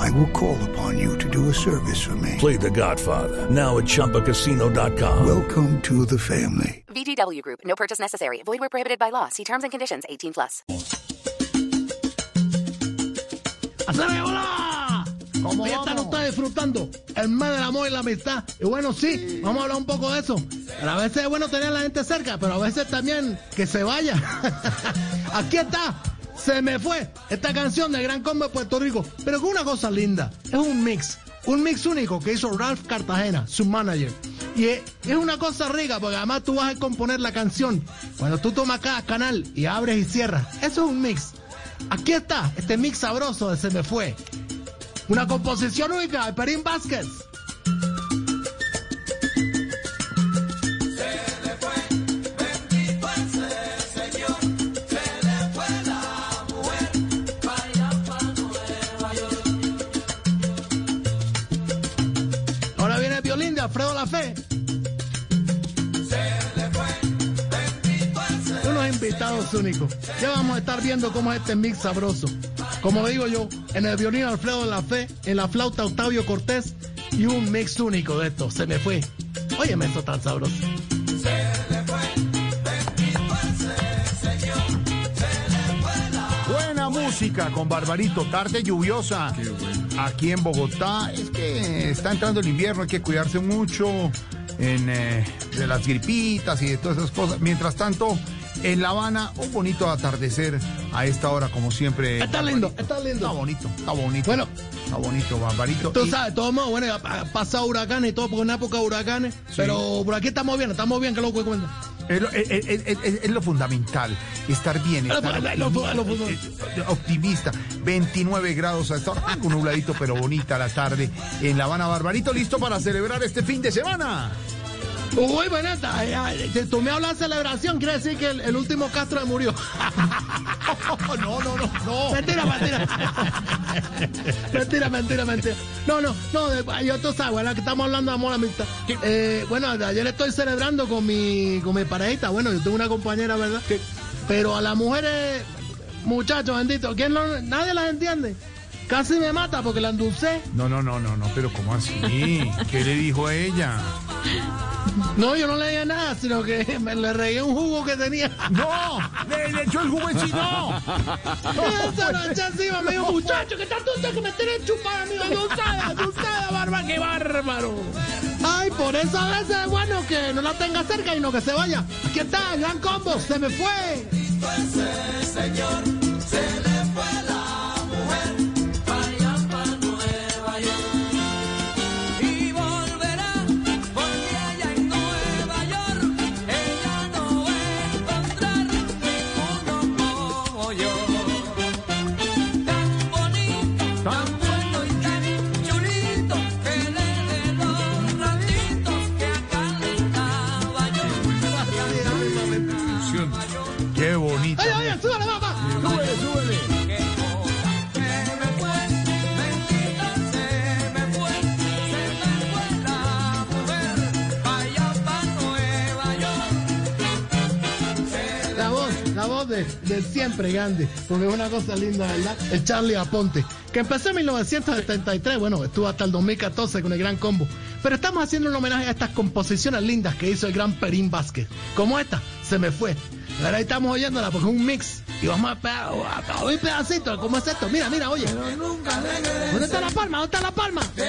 I will call upon you to do a service for me. Play The Godfather now at ChumbaCasino.com. Welcome to the family. VGW Group. No purchase necessary. Void where prohibited by law. See terms and conditions. 18 plus. ¡Haceme hola! ¿Cómo están ustedes disfrutando el mes del amor y la amistad? Y bueno, sí, vamos a hablar un poco de eso. A veces es bueno tener a la gente cerca, pero a veces también que se vaya. Aquí está. Se me fue esta canción de Gran Combo de Puerto Rico. Pero con una cosa linda. Es un mix. Un mix único que hizo Ralph Cartagena, su manager. Y es, es una cosa rica porque además tú vas a componer la canción. Cuando tú tomas cada canal y abres y cierras. Eso es un mix. Aquí está, este mix sabroso de Se Me Fue. Una composición única de Perín Vázquez. Invitados únicos. Ya vamos a estar viendo cómo es este mix sabroso. Como digo yo, en el violín Alfredo La Fe, en la flauta Octavio Cortés y un mix único de esto. Se me fue. Óyeme esto tan sabroso. Buena música con Barbarito, tarde lluviosa. Aquí en Bogotá es que está entrando el invierno, hay que cuidarse mucho en, eh, de las gripitas y de todas esas cosas. Mientras tanto, en La Habana, un bonito atardecer a esta hora, como siempre. Está lindo, está lindo. Está bonito, está bonito. Bueno. está bonito, Barbarito. Tú Y- sabes, todo modo, bueno, ha pasado huracanes y todo, porque en una época de huracanes, pero por aquí estamos bien, estamos bien, que lo que cuenta. Es lo, es- es- lo fundamental, estar bien, estar lo- lo- lo- optimi- eh, optimista. 29 grados a esta hora, algo nubladito, pero bonita la tarde en La Habana. Barbarito, listo para celebrar este fin de semana. Uy, si tú me hablas de celebración, quiere decir que el, el último Castro murió. no, no, no, no. Mentira, mentira. mentira, mentira, mentira. No, no, no, yo tú sabes, ¿verdad? Que estamos hablando de amor amistad. Eh, bueno, ayer estoy celebrando con mi, con mi parejita. Bueno, yo tengo una compañera, ¿verdad? Pero a las mujeres, muchachos, bendito, ¿quién nadie las entiende. Casi me mata porque la endulcé. No, no, no, no, no, pero ¿cómo así? ¿Qué le dijo a ella? No, yo no le dije nada, sino que me le regué un jugo que tenía. ¡No! ¡Le, le echó el jugo! Se lo eché encima, me dijo, muchacho, que tanto usted que me tiene chupada, amigo, adulzada, adulzada, barba, qué bárbaro. Ay, por eso a veces es bueno que no la tenga cerca y no que se vaya. Aquí está, gran combo, se me fue. y yo de, siempre, Gandhi, porque es una cosa linda, ¿verdad? El Charlie Aponte, que empezó en 1973, bueno, estuvo hasta el 2014 con el gran combo. Pero estamos haciendo un homenaje a estas composiciones lindas que hizo el gran Perín Vázquez. Como esta, se me fue. Ahora ahí estamos oyéndola porque es un mix. Y vamos a oír pedacitos. ¿Cómo es esto? Mira, mira, oye. ¿Dónde está la palma? ¿Dónde está la palma? Por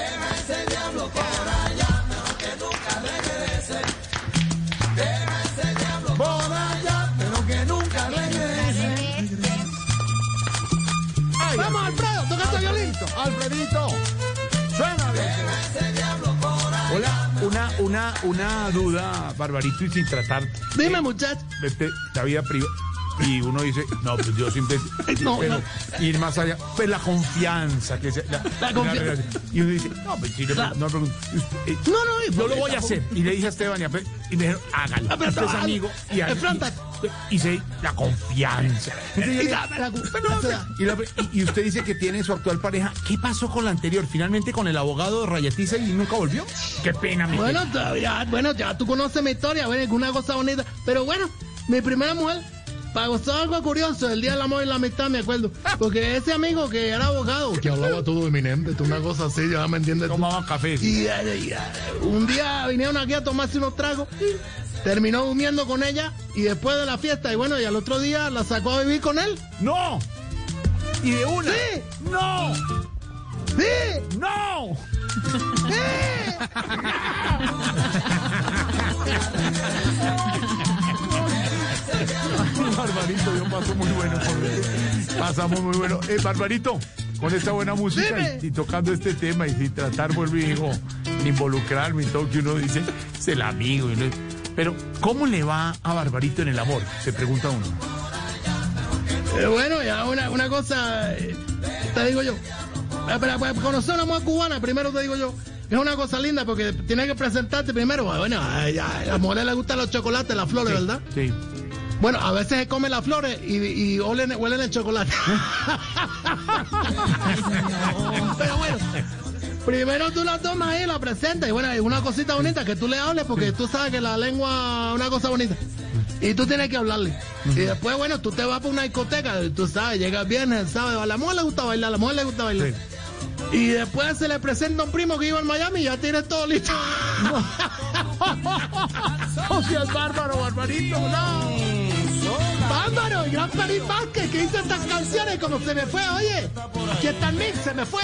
Ay, Vamos, Alfredo, toca tu violín. Alfredito, suénale. Hola, una, una, una duda, Barbarito, y sin tratar Dime, muchacho. de, de la vida privada. Y uno dice, no, pues yo siempre. No, pero no. ir más allá, pues la confianza que se. La, La confianza. y uno dice, no, pues sí, le- Claro. no, pregunto, eh, No, no, y yo lo voy a hacer. Y le dije a Esteban y, a Pe- y me dijeron, hágalo. Ah, Usted es amigo. Y, Enfrenta. y, y se, la confianza. Y la y, la- y- y usted dice que tiene su actual pareja. ¿Qué pasó con la anterior? Finalmente con el abogado de Rayatiza y nunca volvió. Qué pena, mi Bueno, todavía, bueno, ya tú conoces mi historia, bueno, es una cosa bonita. Pero bueno, mi primera mujer pasó algo curioso el día del amor y la amistad, me acuerdo. Porque ese amigo que era abogado, que hablaba todo eminente, una cosa así, ya me entiendes tú. Tomaba café. Y, eh, y, eh, un día vinieron aquí a tomarse unos tragos, terminó durmiendo con ella y después de la fiesta, y bueno, y al otro día la sacó a vivir con él. ¡No! ¿Y de una? Sí. ¡No! ¡Sí! ¡No! Barbarito, yo paso muy bueno. Pasamos muy bueno. Eh, Barbarito, con esta buena música y, y tocando este tema y sin tratar, vuelvo y digo, involucrarme y todo que uno dice, es el amigo. y Pero, ¿cómo le va a Barbarito en el amor? Se pregunta uno. Eh, bueno, ya una, una cosa, eh, te digo yo. Para, para conocer una mujer cubana, primero te digo yo, es una cosa linda porque tienes que presentarte primero. Bueno, ay, ay, a las mujeres les gustan los chocolates, las flores, ¿verdad? Sí. Bueno, a veces se comen las flores y, y huelen, huelen el chocolate. Pero bueno, primero tú la tomas ahí, la presentas y bueno, es una cosita bonita que tú le hables porque tú sabes que la lengua es una cosa bonita. Y tú tienes que hablarle. Y después, bueno, tú te vas para una discoteca, tú sabes, llegas viernes, sabes, a la mujer le gusta bailar, a la mujer le gusta bailar. Sí. Y después se le presenta un primo que iba en Miami y ya tienes todo listo. ¡Oh, si es bárbaro, Barbarito! ¡No! Bárbaro, gran Feliz Vázquez que hizo estas canciones como se me fue, oye. Aquí está el se me fue.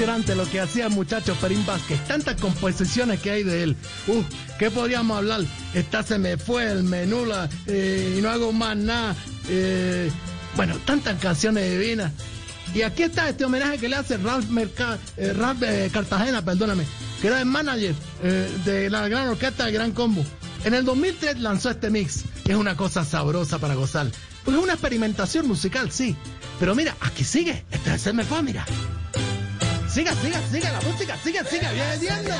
Impresionante lo que hacía el muchacho Perín Vázquez. Tantas composiciones que hay de él. Uf, ¿qué podríamos hablar? Esta se me fue, el menú, la, eh, y no hago más nada. eh, bueno, tantas canciones divinas. Y aquí está este homenaje que le hace Ralph, Merca- eh, eh, Cartagena, perdóname, que era el manager de la gran orquesta de Gran Combo. En el 2003 lanzó este mix, es una cosa sabrosa para gozar. Pues es una experimentación musical, sí. Pero mira, aquí sigue. Este se me fue, mira. Siga, siga, siga la música, siga, siga, viene viendo.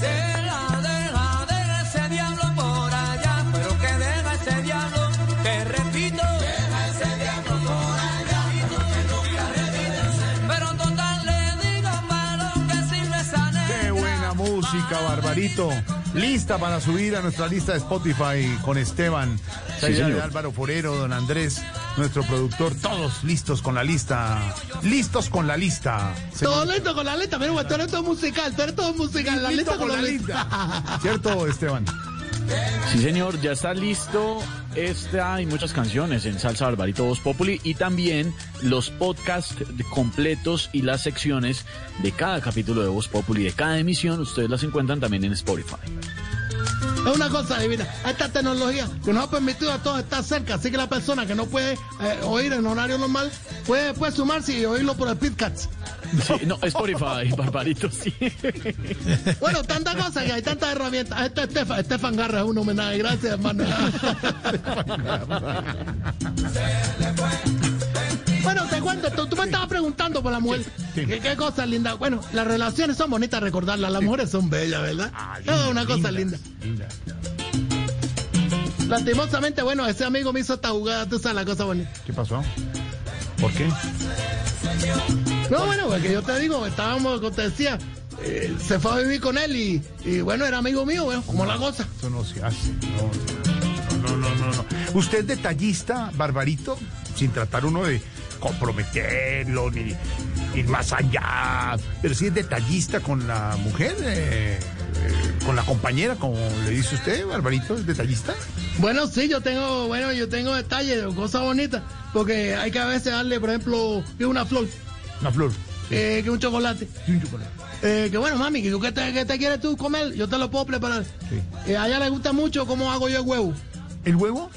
Deja, deja, deja ese diablo por allá, pero que deja ese diablo, te repito. Deja ese diablo por allá, pero total le digo malo que sirve negra. ¡Qué buena música, Barbarito! Lista para subir a nuestra lista de Spotify con Esteban, Sí, señor. Álvaro Forero, don Andrés, nuestro productor, todos listos con la lista. Listos con la lista. Todo listo con la lista, pero bueno, tú eres todo musical, tú eres todo musical, la Listo lista con la lista. ¿Cierto, Esteban? Sí, señor, ya está listo. Esta y muchas canciones en Salsa Barbarito Voz Populi y también los podcasts completos y las secciones de cada capítulo de Voz Populi, de cada emisión. Ustedes las encuentran también en Spotify. Es una cosa divina. Esta tecnología que nos ha permitido a todos estar cerca, así que la persona que no puede eh, oír en horario normal puede después sumarse y oírlo por el podcast. Sí, no, Spotify, Barbarito, sí. Bueno, tantas cosas que hay, tantas herramientas. Este Estefan, Estefan Garra es un homenaje. Gracias, hermano. Bueno, te cuento, tú, tú me estabas preguntando por la mujer. Sí. ¿Qué, qué cosas lindas? Bueno, las relaciones son bonitas recordarlas. Las mujeres son bellas, ¿verdad? es una cosa linda. linda. Lastimosamente, bueno, ese amigo me hizo esta jugada, tú sabes la cosa bonita. ¿Qué pasó? ¿Por qué? No, bueno, porque yo te digo, estábamos, como te decía, eh, se fue a vivir con él y, y bueno, era amigo mío, bueno, como la cosa. Eso no se hace. No, no, no, no, no. ¿Usted es detallista, Barbarito? Sin tratar uno de comprometerlo ni ir más allá. Pero sí es detallista con la mujer, eh, eh, con la compañera, como le dice usted, Barbarito, el detallista. Bueno, sí, yo tengo, bueno, yo tengo detalles, cosas bonitas, porque hay que a veces darle, por ejemplo, una flor, Una flor. eh, que un chocolate. Un chocolate. Eh, que bueno, mami, que tú- ¿qué te, qué te quieres tú comer? Yo te lo puedo preparar. Sí. Eh, a ella le gusta mucho cómo hago yo el huevo. ¿El huevo?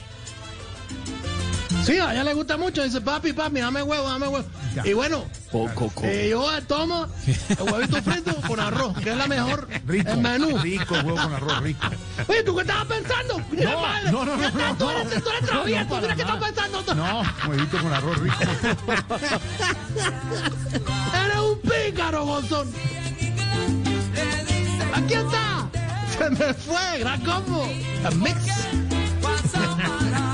Sí, a ella le gusta mucho. Dice, papi, papi, dame huevo, dame huevo. Ya. Y bueno, Poco, co- eh, yo tomo el huevito frito con arroz, que es la mejor, Rico. el menú. Rico, huevo con arroz rico. Oye, ¿tú qué estabas pensando? No, madre, no, no, no, no, tú eres, tú eres travieso, no, mira para qué estás pensando. tú. No, huevito con arroz rico. Eres un pícaro, Gonzón. Aquí está. Se me fue, gran combo. El mix.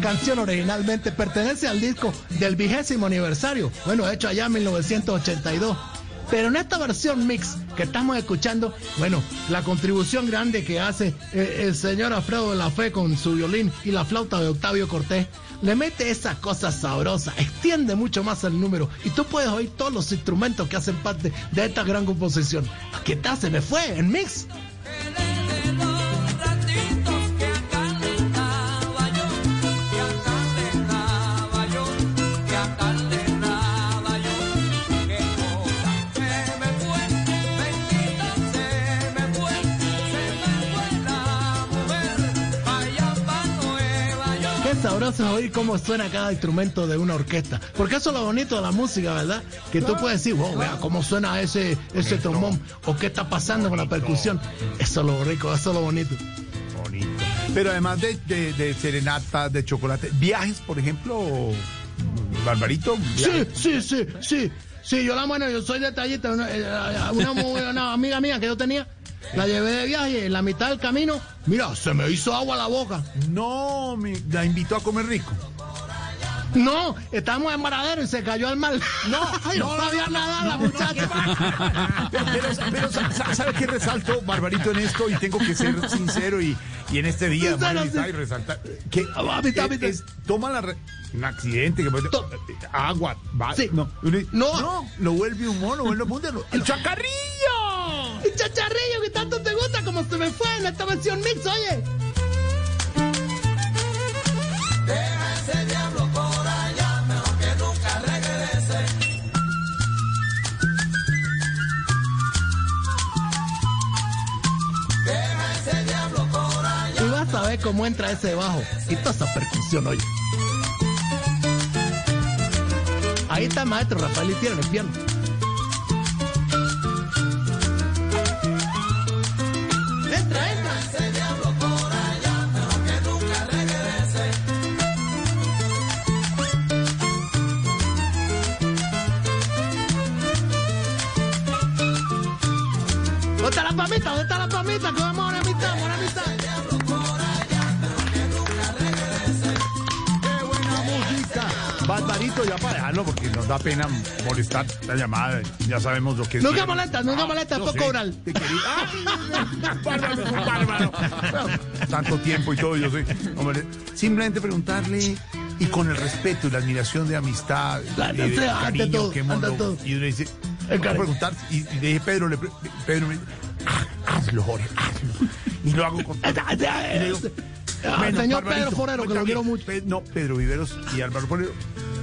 Canción originalmente pertenece al disco del vigésimo aniversario, bueno, hecho allá en 1982. Pero en esta versión mix que estamos escuchando, bueno, la contribución grande que hace eh, el señor Alfredo de la Fe con su violín y la flauta de Octavio Cortés, le mete esa cosa sabrosa, extiende mucho más el número y tú puedes oír todos los instrumentos que hacen parte de esta gran composición. Aquí está, se me fue, en mix. Es oír cómo suena cada instrumento de una orquesta. Porque eso es lo bonito de la música, ¿verdad? Que tú puedes decir, wow, vea cómo suena ese, ese trombón. O qué está pasando con la percusión. Eso es lo rico, eso es lo bonito. Bonito. Pero además de, de, de serenata, de chocolate, viajes, por ejemplo, Barbarito. Sí, sí, sí, sí. Sí, yo la bueno, yo soy detallista. Una, eh, una, mu- una amiga mía que yo tenía, la llevé de viaje en la mitad del camino, mira, se me hizo agua la boca. No, me, la invitó a comer rico. No, estábamos en Maradero y se cayó al mar. No, no, sabía nada la muchacha. Pero, pero sa- sa- ¿sabe qué resalto, Barbarito, en esto? Y tengo que ser sincero y, y en este día, sí. y resaltar. Que Ah, mitad, es- mitad. es- toma la... re- un accidente, que puede- To- agua, va, Sí. no, No. no, lo vuelve un mono, lo vuelve un ¡El chacarrillo! El chacharrillo que tanto te gusta como se me fue en esta versión mix, oye. Deja ese diablo por allá, mejor que nunca regrese. Deja ese diablo por allá. Y vas a ver cómo entra ese bajo y toda esa percusión, oye. Ahí está el maestro Rafael Itier en el piano. ¿Dónde está la pamita? ¿Dónde está la pamita? Que vamos a una mitad, vamos a una mitad. ¡Qué buena música! Barbarito, ya para dejarlo, porque nos da pena molestar la llamada. Ya sabemos lo que es. Nunca viernes. molesta, nunca molesta, no es por sé, cobrar. te quería- ¡Ah! Bárbaro, bárbaro. Tanto tiempo y todo, yo soy. hombre, simplemente preguntarle. Y con el respeto y la admiración de amistad, Claro, y de cariño todo, que hemos. Y uno dice, voy a preguntar, y, y le dije, Pedro, le, Pedro me dice, "Ah, hazlo, Jorge, hazlo. Y lo hago con Ah, digo, señor Pedro Forero, que lo quiero mucho. Pe- no, Pedro Viveros y Álvaro Forero.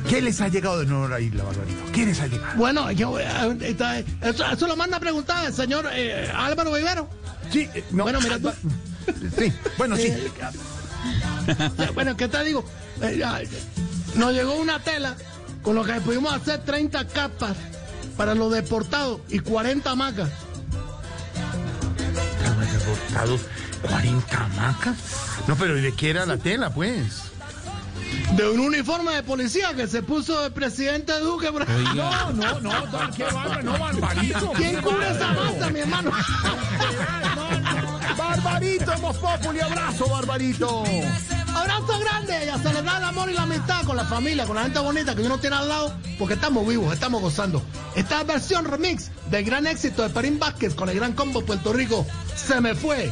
¿Qué les ha llegado de nuevo a la isla, Barbarito? ¿Qué les ha llegado? Bueno, yo, eh, está- eso, eso lo manda a preguntar el señor eh, Álvaro Vivero. Sí, eh, no. Bueno, mira tú. Sí, bueno, sí. Eh, bueno, ¿qué te digo? Eh, nos llegó una tela con lo que pudimos hacer 30 capas para los deportados y 40 hamacas. Deportados, 40 hamacas. No, pero ¿y de qué era la tela, pues? De un uniforme de policía que se puso el presidente Duque. por- No, no, no, no, qué bárbaro, no, Barbarito. ¿Quién cubre esa masa, mi hermano? Barbarito, hemos populi, abrazo, Barbarito. Abrazo grande y a celebrar el amor y la amistad con la familia, con la gente bonita que uno tiene al lado, porque estamos vivos, estamos gozando. Esta es versión remix del gran éxito de Perín Vázquez con el gran combo Puerto Rico. Se me fue.